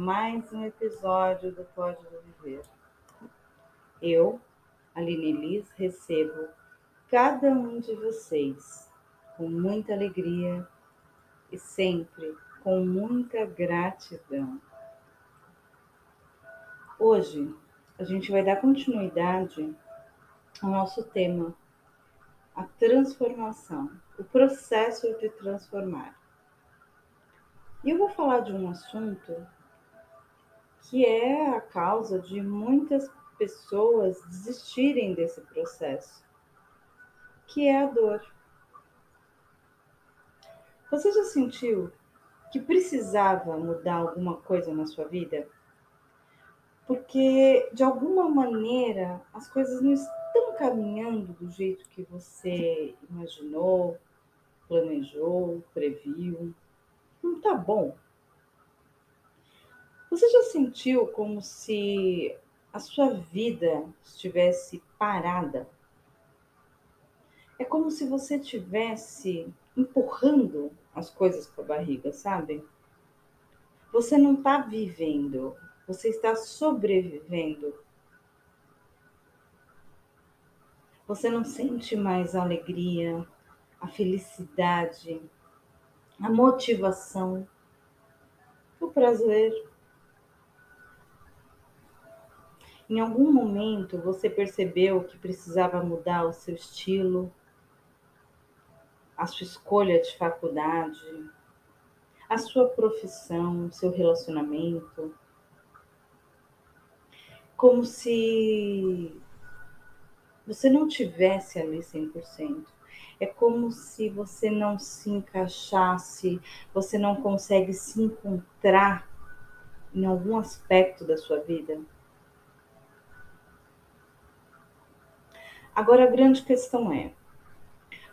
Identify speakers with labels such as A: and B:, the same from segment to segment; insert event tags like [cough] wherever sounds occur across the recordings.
A: mais um episódio do Código Viver. Eu, Aline Liz, recebo cada um de vocês com muita alegria e sempre com muita gratidão. Hoje a gente vai dar continuidade ao nosso tema a transformação, o processo de transformar. E eu vou falar de um assunto que é a causa de muitas pessoas desistirem desse processo, que é a dor. Você já sentiu que precisava mudar alguma coisa na sua vida? Porque de alguma maneira as coisas não estão caminhando do jeito que você imaginou, planejou, previu. Não tá bom. Você já sentiu como se a sua vida estivesse parada? É como se você estivesse empurrando as coisas com a barriga, sabe? Você não está vivendo, você está sobrevivendo Você não sente mais a alegria, a felicidade, a motivação, o prazer. Em algum momento você percebeu que precisava mudar o seu estilo, a sua escolha de faculdade, a sua profissão, o seu relacionamento. Como se você não tivesse ali 100%. É como se você não se encaixasse, você não consegue se encontrar em algum aspecto da sua vida. Agora a grande questão é: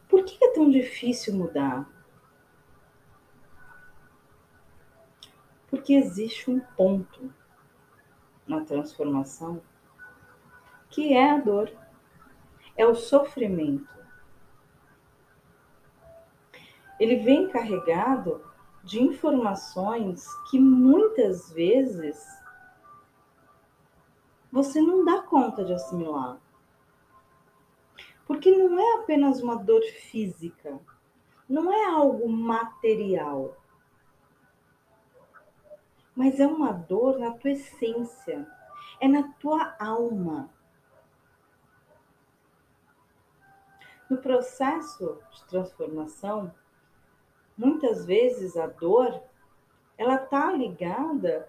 A: por que é tão difícil mudar? Porque existe um ponto na transformação que é a dor é o sofrimento. Ele vem carregado de informações que muitas vezes você não dá conta de assimilar. Porque não é apenas uma dor física, não é algo material, mas é uma dor na tua essência, é na tua alma. No processo de transformação, muitas vezes a dor ela está ligada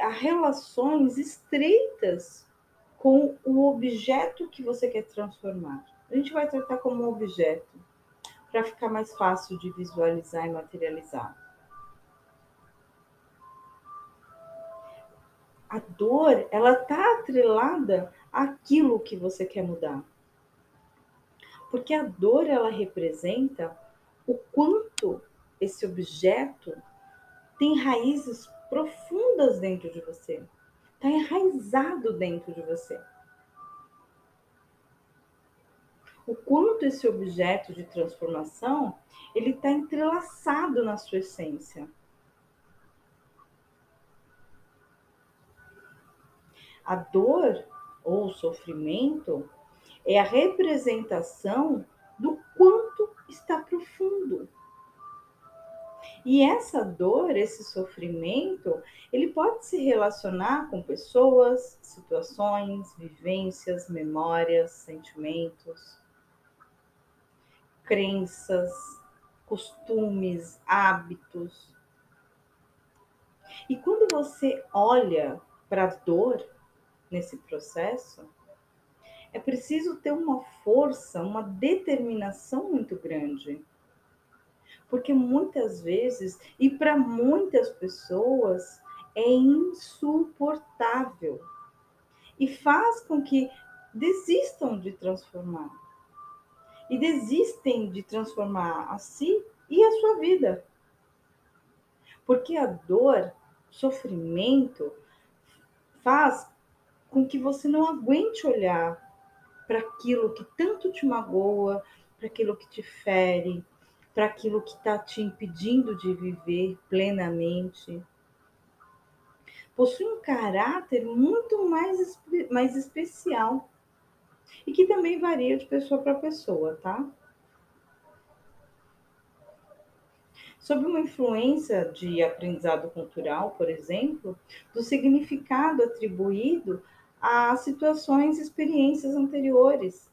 A: a relações estreitas com o objeto que você quer transformar. A gente vai tratar como objeto para ficar mais fácil de visualizar e materializar. A dor, ela está atrelada àquilo que você quer mudar. Porque a dor ela representa o quanto esse objeto tem raízes profundas dentro de você. Está enraizado dentro de você. O quanto esse objeto de transformação ele está entrelaçado na sua essência. A dor ou o sofrimento é a representação do quanto está profundo. E essa dor, esse sofrimento, ele pode se relacionar com pessoas, situações, vivências, memórias, sentimentos, crenças, costumes, hábitos. E quando você olha para a dor nesse processo, é preciso ter uma força, uma determinação muito grande. Porque muitas vezes, e para muitas pessoas, é insuportável. E faz com que desistam de transformar. E desistem de transformar a si e a sua vida. Porque a dor, sofrimento, faz com que você não aguente olhar para aquilo que tanto te magoa, para aquilo que te fere, para aquilo que está te impedindo de viver plenamente. Possui um caráter muito mais, mais especial e que também varia de pessoa para pessoa, tá? Sob uma influência de aprendizado cultural, por exemplo, do significado atribuído a situações e experiências anteriores,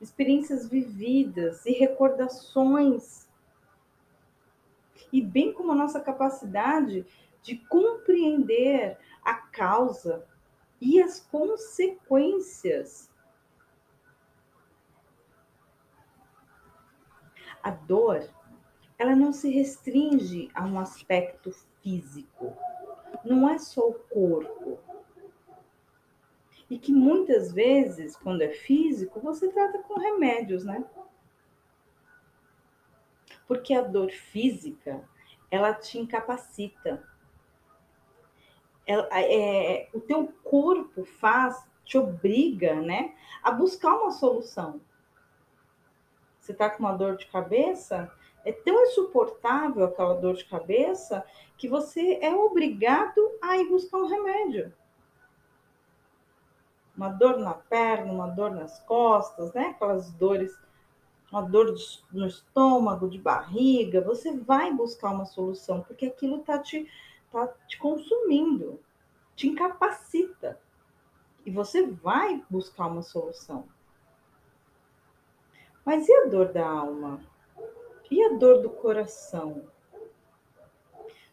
A: experiências vividas e recordações, e bem como a nossa capacidade de compreender a causa e as consequências. A dor, ela não se restringe a um aspecto físico. Não é só o corpo. E que muitas vezes, quando é físico, você trata com remédios, né? Porque a dor física, ela te incapacita. Ela, é, o teu corpo faz, te obriga, né, a buscar uma solução. Você tá com uma dor de cabeça, é tão insuportável aquela dor de cabeça que você é obrigado a ir buscar um remédio. Uma dor na perna, uma dor nas costas, né? Aquelas dores uma dor no estômago, de barriga, você vai buscar uma solução, porque aquilo está te, tá te consumindo, te incapacita. E você vai buscar uma solução. Mas e a dor da alma? E a dor do coração?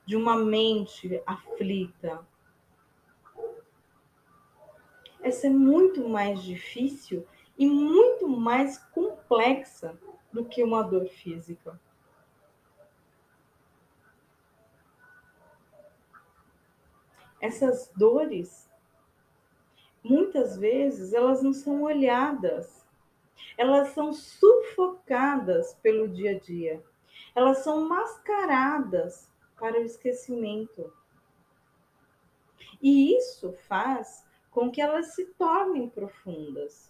A: De uma mente aflita? É muito mais difícil e muito mais complexa do que uma dor física. Essas dores, muitas vezes, elas não são olhadas, elas são sufocadas pelo dia a dia, elas são mascaradas para o esquecimento. E isso faz com que elas se tornem profundas.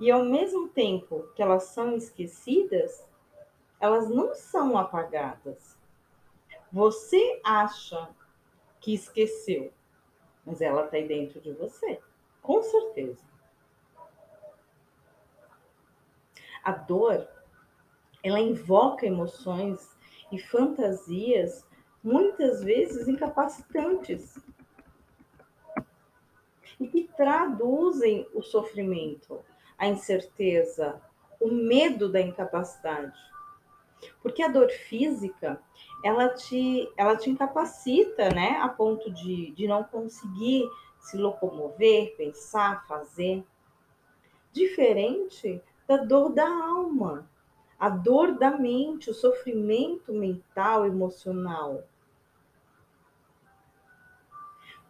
A: E ao mesmo tempo que elas são esquecidas, elas não são apagadas. Você acha que esqueceu, mas ela está aí dentro de você, com certeza. A dor, ela invoca emoções e fantasias muitas vezes incapacitantes e que traduzem o sofrimento a incerteza, o medo da incapacidade. Porque a dor física, ela te, ela te incapacita, né, a ponto de, de não conseguir se locomover, pensar, fazer. Diferente da dor da alma, a dor da mente, o sofrimento mental, emocional.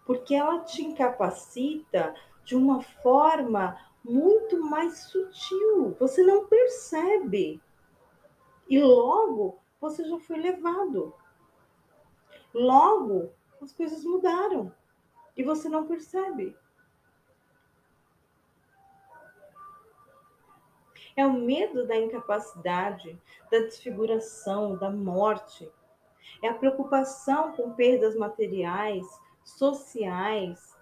A: Porque ela te incapacita de uma forma muito mais sutil. Você não percebe. E logo você já foi levado. Logo as coisas mudaram e você não percebe. É o medo da incapacidade, da desfiguração, da morte. É a preocupação com perdas materiais, sociais,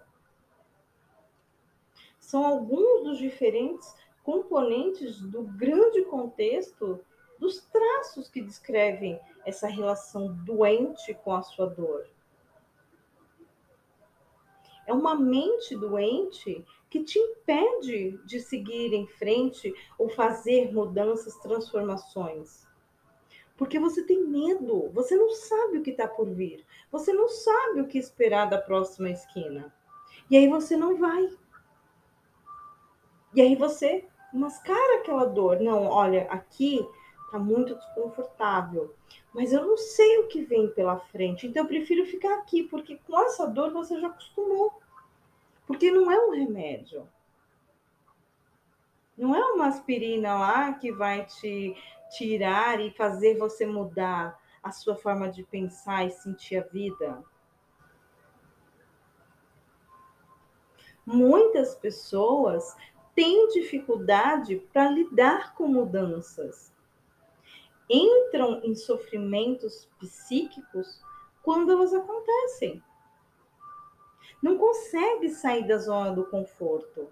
A: são alguns dos diferentes componentes do grande contexto dos traços que descrevem essa relação doente com a sua dor. É uma mente doente que te impede de seguir em frente ou fazer mudanças, transformações. Porque você tem medo, você não sabe o que está por vir, você não sabe o que esperar da próxima esquina. E aí você não vai. E aí você mascara aquela dor. Não, olha, aqui tá muito desconfortável, mas eu não sei o que vem pela frente, então eu prefiro ficar aqui, porque com essa dor você já acostumou. Porque não é um remédio. Não é uma aspirina lá que vai te tirar e fazer você mudar a sua forma de pensar e sentir a vida. Muitas pessoas têm dificuldade para lidar com mudanças. entram em sofrimentos psíquicos quando elas acontecem. Não consegue sair da zona do conforto.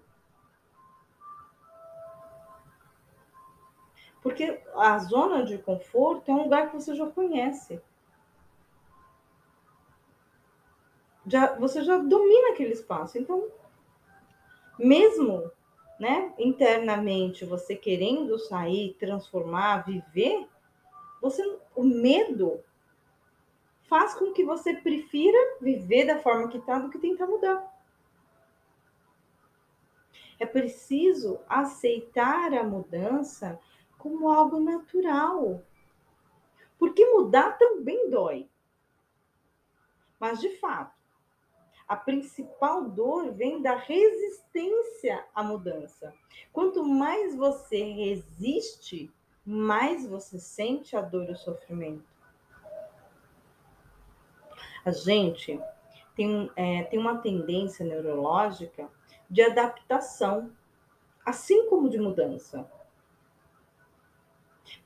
A: Porque a zona de conforto é um lugar que você já conhece. Já, você já domina aquele espaço. Então, mesmo né, internamente você querendo sair, transformar, viver, você o medo faz com que você prefira viver da forma que está do que tentar mudar. É preciso aceitar a mudança como algo natural. Porque mudar também dói. Mas, de fato, a principal dor vem da resistência à mudança. Quanto mais você resiste, mais você sente a dor e o sofrimento. A gente tem, é, tem uma tendência neurológica de adaptação, assim como de mudança.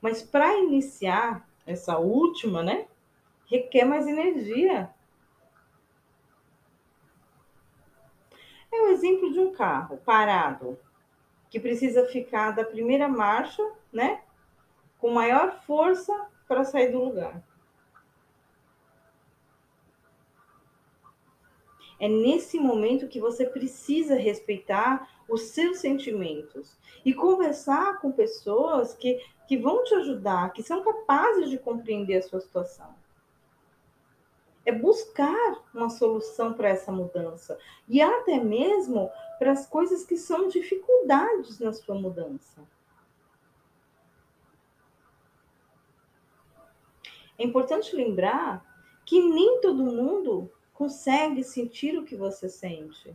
A: Mas para iniciar essa última, né, requer mais energia. É o exemplo de um carro parado, que precisa ficar da primeira marcha, né, com maior força para sair do lugar. É nesse momento que você precisa respeitar os seus sentimentos e conversar com pessoas que, que vão te ajudar, que são capazes de compreender a sua situação. É buscar uma solução para essa mudança e até mesmo para as coisas que são dificuldades na sua mudança. É importante lembrar que nem todo mundo consegue sentir o que você sente.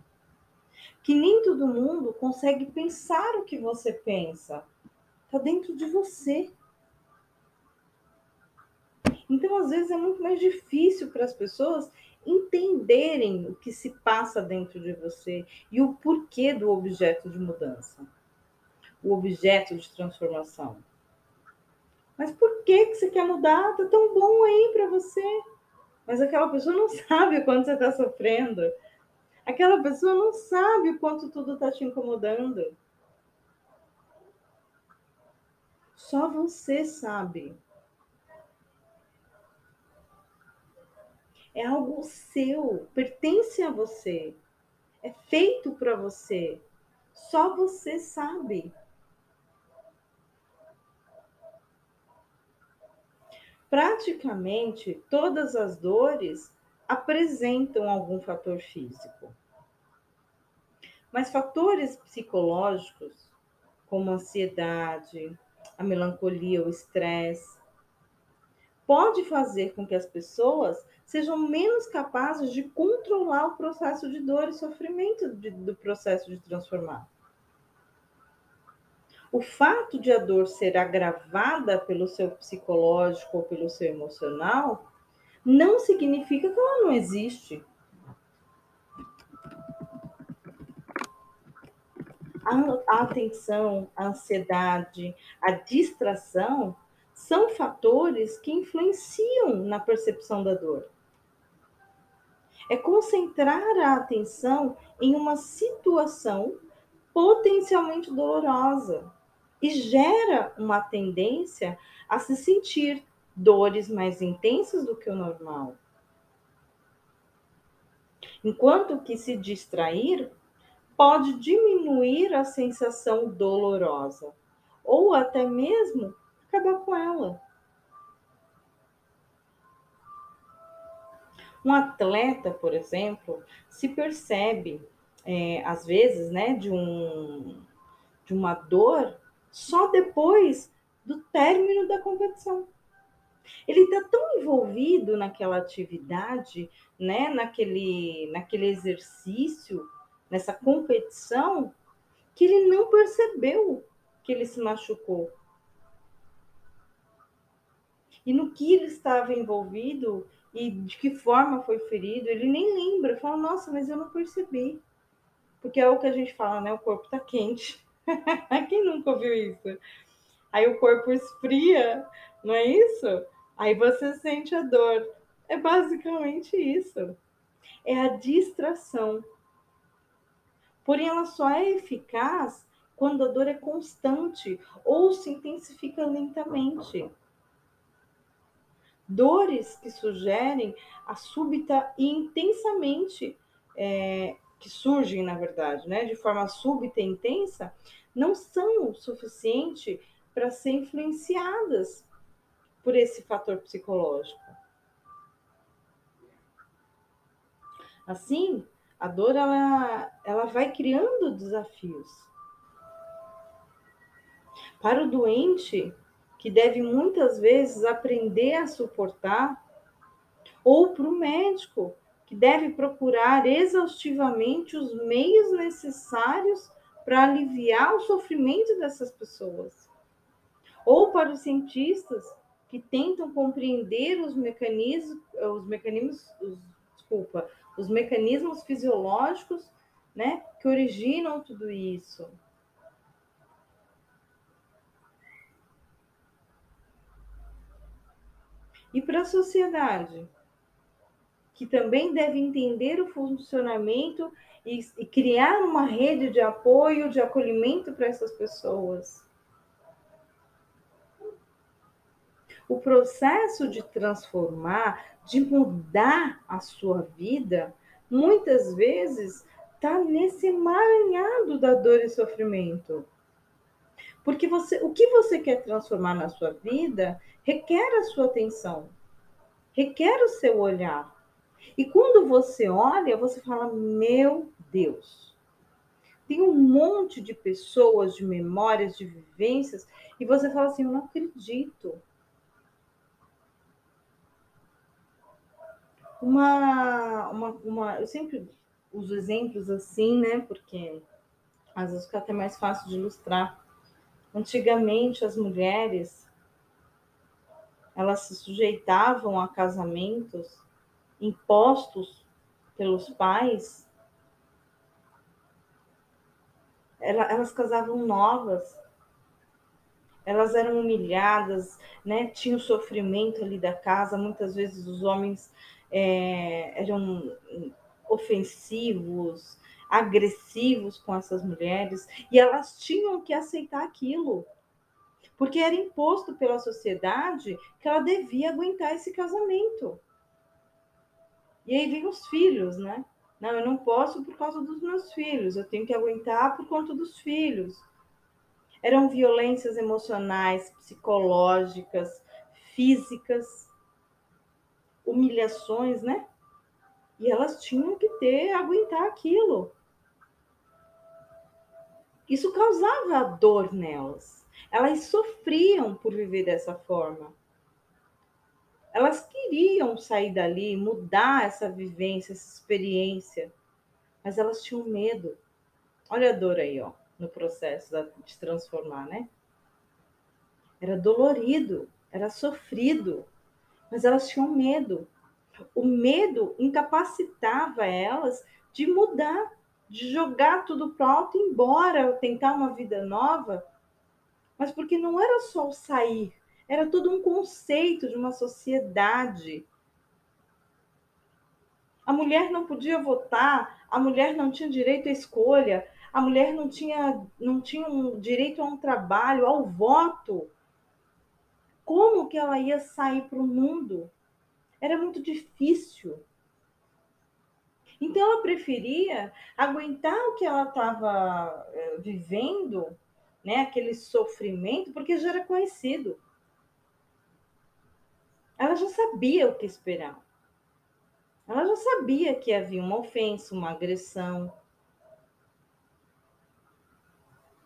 A: Que nem todo mundo consegue pensar o que você pensa. Está dentro de você. Então, às vezes, é muito mais difícil para as pessoas entenderem o que se passa dentro de você e o porquê do objeto de mudança, o objeto de transformação. Mas por que, que você quer mudar? Tá tão bom aí para você. Mas aquela pessoa não sabe o quanto você está sofrendo. Aquela pessoa não sabe o quanto tudo está te incomodando. Só você sabe. É algo seu, pertence a você, é feito para você. Só você sabe. Praticamente todas as dores apresentam algum fator físico. Mas fatores psicológicos, como a ansiedade, a melancolia, o estresse, pode fazer com que as pessoas sejam menos capazes de controlar o processo de dor e sofrimento de, do processo de transformar. O fato de a dor ser agravada pelo seu psicológico ou pelo seu emocional não significa que ela não existe. A atenção, a ansiedade, a distração são fatores que influenciam na percepção da dor. É concentrar a atenção em uma situação potencialmente dolorosa, e gera uma tendência a se sentir dores mais intensas do que o normal. Enquanto que se distrair pode diminuir a sensação dolorosa ou até mesmo acabar com ela. Um atleta, por exemplo, se percebe, é, às vezes, né, de, um, de uma dor só depois do término da competição. Ele está tão envolvido naquela atividade, né, naquele, naquele exercício, nessa competição, que ele não percebeu que ele se machucou. E no que ele estava envolvido e de que forma foi ferido, ele nem lembra. Fala, nossa, mas eu não percebi. Porque é o que a gente fala, né? O corpo está quente. [laughs] Quem nunca ouviu isso? aí o corpo esfria, não é isso? Aí você sente a dor. É basicamente isso. É a distração. Porém, ela só é eficaz quando a dor é constante ou se intensifica lentamente. Dores que sugerem a súbita e intensamente, é, que surgem, na verdade, né, de forma súbita e intensa, não são o suficiente para ser influenciadas por esse fator psicológico. Assim, a dor ela, ela vai criando desafios. Para o doente, que deve muitas vezes aprender a suportar, ou para o médico, que deve procurar exaustivamente os meios necessários para aliviar o sofrimento dessas pessoas. Ou para os cientistas que tentam compreender os mecanismos, os mecanismos, os, desculpa, os mecanismos fisiológicos, né, que originam tudo isso. E para a sociedade, que também deve entender o funcionamento e, e criar uma rede de apoio, de acolhimento para essas pessoas. O processo de transformar, de mudar a sua vida, muitas vezes está nesse emaranhado da dor e sofrimento. Porque você, o que você quer transformar na sua vida requer a sua atenção, requer o seu olhar. E quando você olha, você fala: Meu Deus, tem um monte de pessoas, de memórias, de vivências, e você fala assim: Eu não acredito. Uma, uma, uma, eu sempre uso exemplos assim, né? Porque às vezes fica até mais fácil de ilustrar. Antigamente, as mulheres elas se sujeitavam a casamentos impostos pelos pais, elas casavam novas, elas eram humilhadas, né? Sofrimento ali da casa, muitas vezes os homens é, eram ofensivos, agressivos com essas mulheres, e elas tinham que aceitar aquilo, porque era imposto pela sociedade que ela devia aguentar esse casamento. E aí vem os filhos, né? Não, eu não posso por causa dos meus filhos, eu tenho que aguentar por conta dos filhos. Eram violências emocionais, psicológicas, físicas, humilhações, né? E elas tinham que ter, aguentar aquilo. Isso causava dor nelas. Elas sofriam por viver dessa forma elas queriam sair dali, mudar essa vivência, essa experiência, mas elas tinham medo. Olha a dor aí, ó, no processo de transformar, né? Era dolorido, era sofrido, mas elas tinham medo. O medo incapacitava elas de mudar, de jogar tudo pro alto embora, tentar uma vida nova. Mas porque não era só o sair, era todo um conceito de uma sociedade. A mulher não podia votar, a mulher não tinha direito à escolha, a mulher não tinha, não tinha um direito a um trabalho, ao voto. Como que ela ia sair para o mundo? Era muito difícil. Então ela preferia aguentar o que ela estava eh, vivendo, né, aquele sofrimento, porque já era conhecido. Ela já sabia o que esperar. Ela já sabia que havia uma ofensa, uma agressão.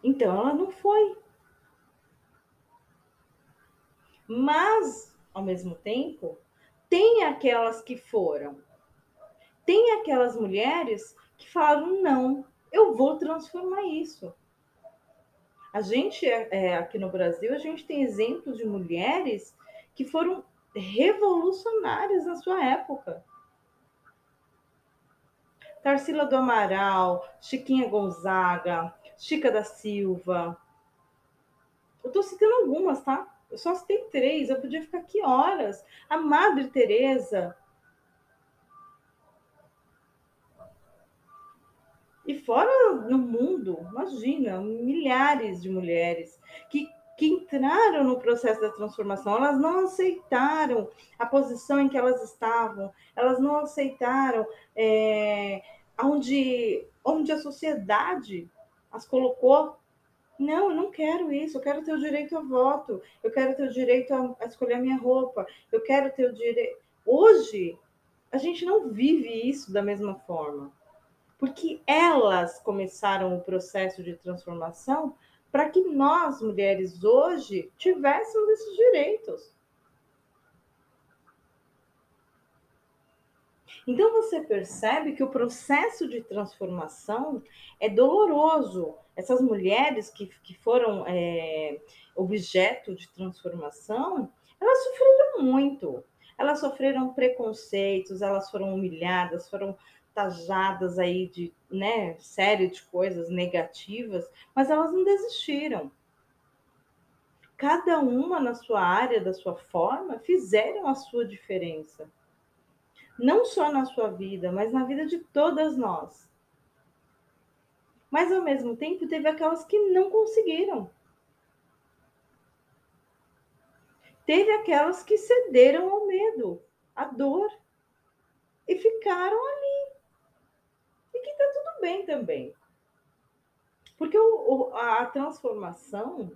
A: Então ela não foi. Mas, ao mesmo tempo, tem aquelas que foram. Tem aquelas mulheres que falaram: não, eu vou transformar isso. A gente, é, aqui no Brasil, a gente tem exemplos de mulheres que foram revolucionárias na sua época. Tarsila do Amaral, Chiquinha Gonzaga, Chica da Silva, Eu estou citando algumas, tá? Eu só citei três, eu podia ficar aqui horas. A Madre Teresa. E fora no mundo, imagina, milhares de mulheres que que entraram no processo da transformação, elas não aceitaram a posição em que elas estavam, elas não aceitaram é, onde, onde a sociedade as colocou. Não, eu não quero isso, eu quero ter o direito ao voto, eu quero ter o direito a, a escolher a minha roupa, eu quero ter o direito. Hoje, a gente não vive isso da mesma forma, porque elas começaram o processo de transformação para que nós, mulheres, hoje, tivéssemos esses direitos. Então você percebe que o processo de transformação é doloroso. Essas mulheres que, que foram é, objeto de transformação, elas sofreram muito. Elas sofreram preconceitos, elas foram humilhadas, foram tajadas aí de né, série de coisas negativas, mas elas não desistiram. Cada uma na sua área, da sua forma, fizeram a sua diferença. Não só na sua vida, mas na vida de todas nós. Mas ao mesmo tempo, teve aquelas que não conseguiram. Teve aquelas que cederam ao medo, à dor, e ficaram ali e que está tudo bem também. Porque o, o, a transformação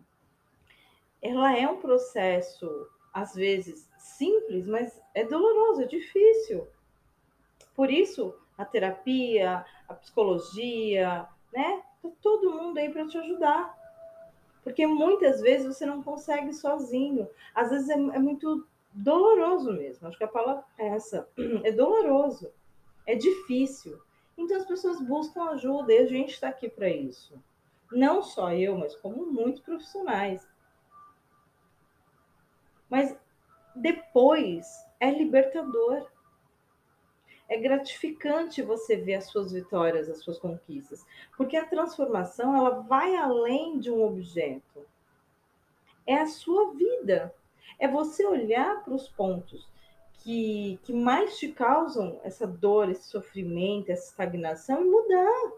A: ela é um processo, às vezes, simples, mas é doloroso, é difícil. Por isso, a terapia, a psicologia, né? Tá todo mundo aí para te ajudar. Porque muitas vezes você não consegue sozinho. Às vezes é, é muito doloroso mesmo. Acho que a palavra é essa. [clears throat] É doloroso. É difícil. Então as pessoas buscam ajuda e a gente está aqui para isso. Não só eu, mas como muitos profissionais. Mas depois é libertador. É gratificante você ver as suas vitórias, as suas conquistas, porque a transformação ela vai além de um objeto. É a sua vida. É você olhar para os pontos que, que mais te causam essa dor, esse sofrimento, essa estagnação e mudar.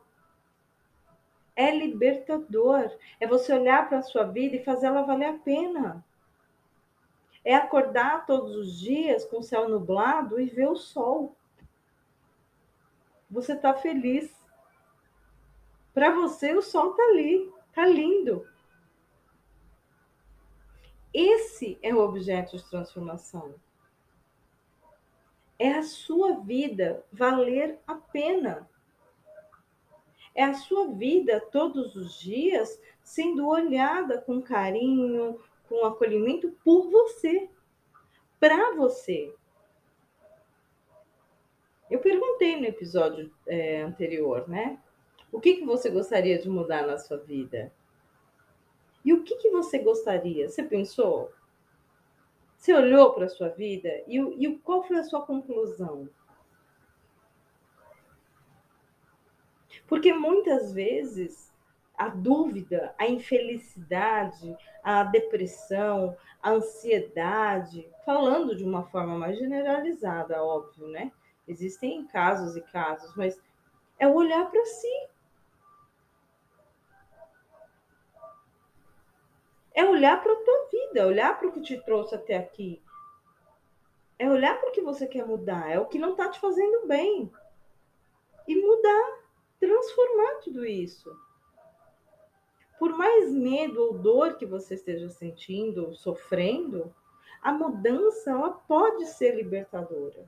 A: É libertador. É você olhar para a sua vida e fazer ela valer a pena. É acordar todos os dias com o céu nublado e ver o sol. Você está feliz. Para você, o sol está ali, está lindo. Esse é o objeto de transformação é a sua vida valer a pena. É a sua vida todos os dias sendo olhada com carinho, com acolhimento por você, para você. Eu perguntei no episódio é, anterior, né? O que, que você gostaria de mudar na sua vida? E o que, que você gostaria? Você pensou? Você olhou para a sua vida e, e qual foi a sua conclusão? Porque muitas vezes a dúvida, a infelicidade, a depressão, a ansiedade, falando de uma forma mais generalizada, óbvio, né? Existem casos e casos, mas é olhar para si. É olhar para a tua vida, é olhar para o que te trouxe até aqui. É olhar para o que você quer mudar, é o que não está te fazendo bem. E mudar, transformar tudo isso. Por mais medo ou dor que você esteja sentindo, ou sofrendo, a mudança ela pode ser libertadora.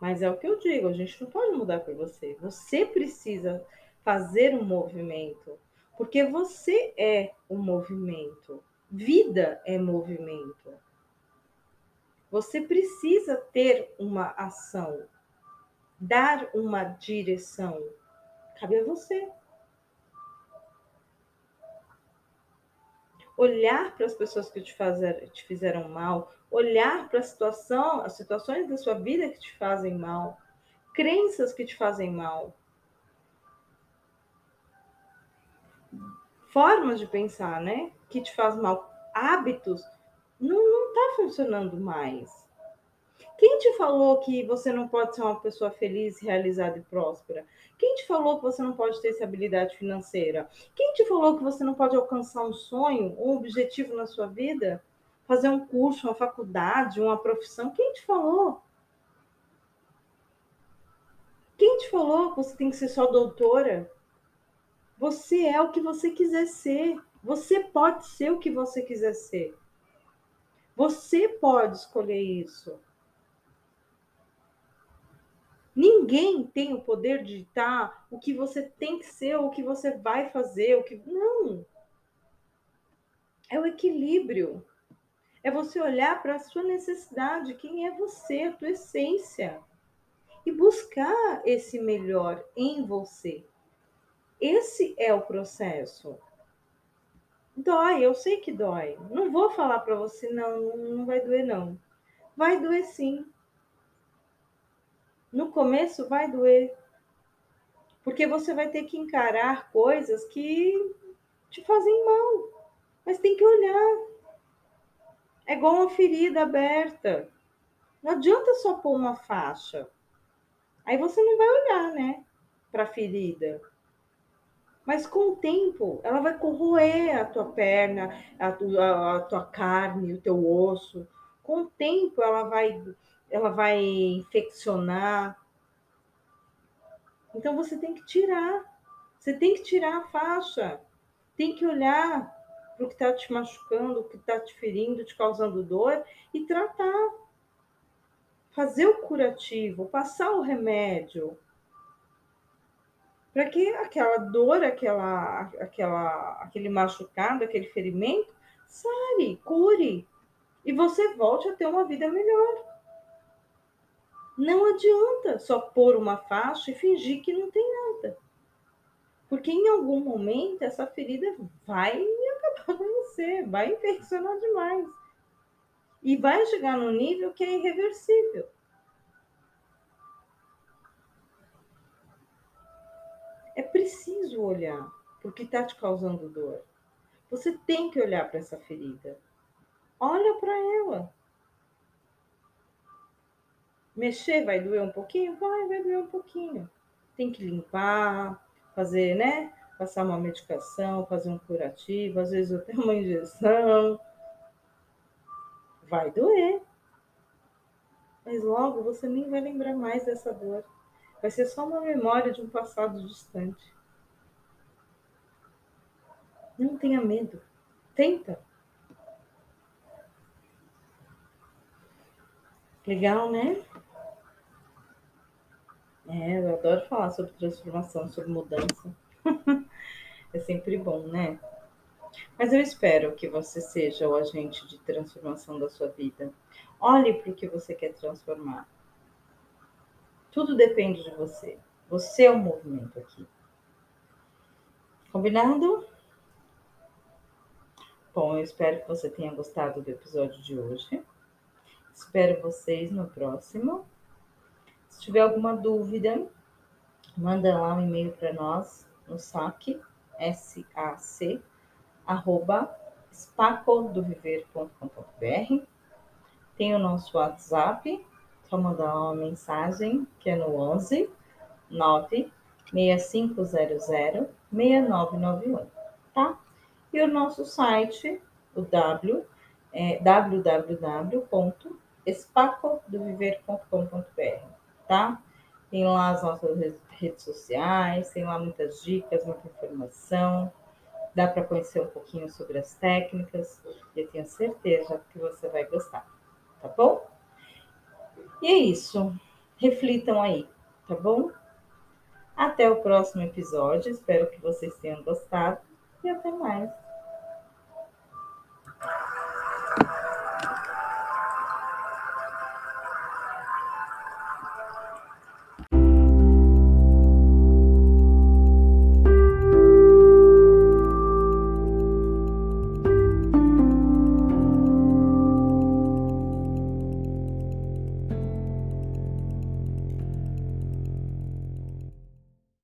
A: Mas é o que eu digo, a gente não pode mudar por você. Você precisa fazer um movimento. Porque você é o movimento. Vida é movimento. Você precisa ter uma ação, dar uma direção. Cabe a você. Olhar para as pessoas que te, fazer, te fizeram mal, olhar para a situação, as situações da sua vida que te fazem mal, crenças que te fazem mal formas de pensar, né? Que te faz mal, hábitos, não, não tá funcionando mais. Quem te falou que você não pode ser uma pessoa feliz, realizada e próspera? Quem te falou que você não pode ter estabilidade financeira? Quem te falou que você não pode alcançar um sonho, um objetivo na sua vida? Fazer um curso, uma faculdade, uma profissão? Quem te falou? Quem te falou que você tem que ser só doutora? Você é o que você quiser ser. Você pode ser o que você quiser ser. Você pode escolher isso. Ninguém tem o poder de ditar o que você tem que ser, o que você vai fazer, o que não. É o equilíbrio. É você olhar para a sua necessidade, quem é você, a tua essência, e buscar esse melhor em você. Esse é o processo. Dói, eu sei que dói. Não vou falar para você não, não vai doer não. Vai doer sim. No começo vai doer. Porque você vai ter que encarar coisas que te fazem mal. Mas tem que olhar. É igual uma ferida aberta. Não adianta só pôr uma faixa. Aí você não vai olhar, né, para a ferida. Mas com o tempo, ela vai corroer a tua perna, a tua, a tua carne, o teu osso. Com o tempo, ela vai ela vai infeccionar. Então você tem que tirar. Você tem que tirar a faixa. Tem que olhar para o que está te machucando, o que está te ferindo, te causando dor e tratar. Fazer o curativo, passar o remédio. Para que aquela dor, aquela, aquela, aquele machucado, aquele ferimento, sare, cure. E você volte a ter uma vida melhor. Não adianta só pôr uma faixa e fingir que não tem nada. Porque em algum momento essa ferida vai acabar com você, vai infeccionar demais. E vai chegar num nível que é irreversível. É preciso olhar porque está te causando dor. Você tem que olhar para essa ferida. Olha para ela. Mexer vai doer um pouquinho? Vai, vai doer um pouquinho. Tem que limpar, fazer, né? Passar uma medicação, fazer um curativo, às vezes até uma injeção. Vai doer. Mas logo você nem vai lembrar mais dessa dor. Vai ser só uma memória de um passado distante. Não tenha medo. Tenta. Legal, né? É, eu adoro falar sobre transformação, sobre mudança. [laughs] é sempre bom, né? Mas eu espero que você seja o agente de transformação da sua vida. Olhe para o que você quer transformar. Tudo depende de você. Você é o movimento aqui. Combinado? Bom, eu espero que você tenha gostado do episódio de hoje. Espero vocês no próximo. Se tiver alguma dúvida, manda lá um e-mail para nós no sac, S-A-C, arroba spacodoviver.com.br. Tem o nosso WhatsApp, só mandar uma mensagem, que é no 11 9 6500 6991, tá? E o nosso site, o w, é www espacodoviver.com.br, tá? Tem lá as nossas redes sociais, tem lá muitas dicas, muita informação. Dá para conhecer um pouquinho sobre as técnicas. E eu tenho certeza que você vai gostar, tá bom? E é isso. Reflitam aí, tá bom? Até o próximo episódio. Espero que vocês tenham gostado e até mais.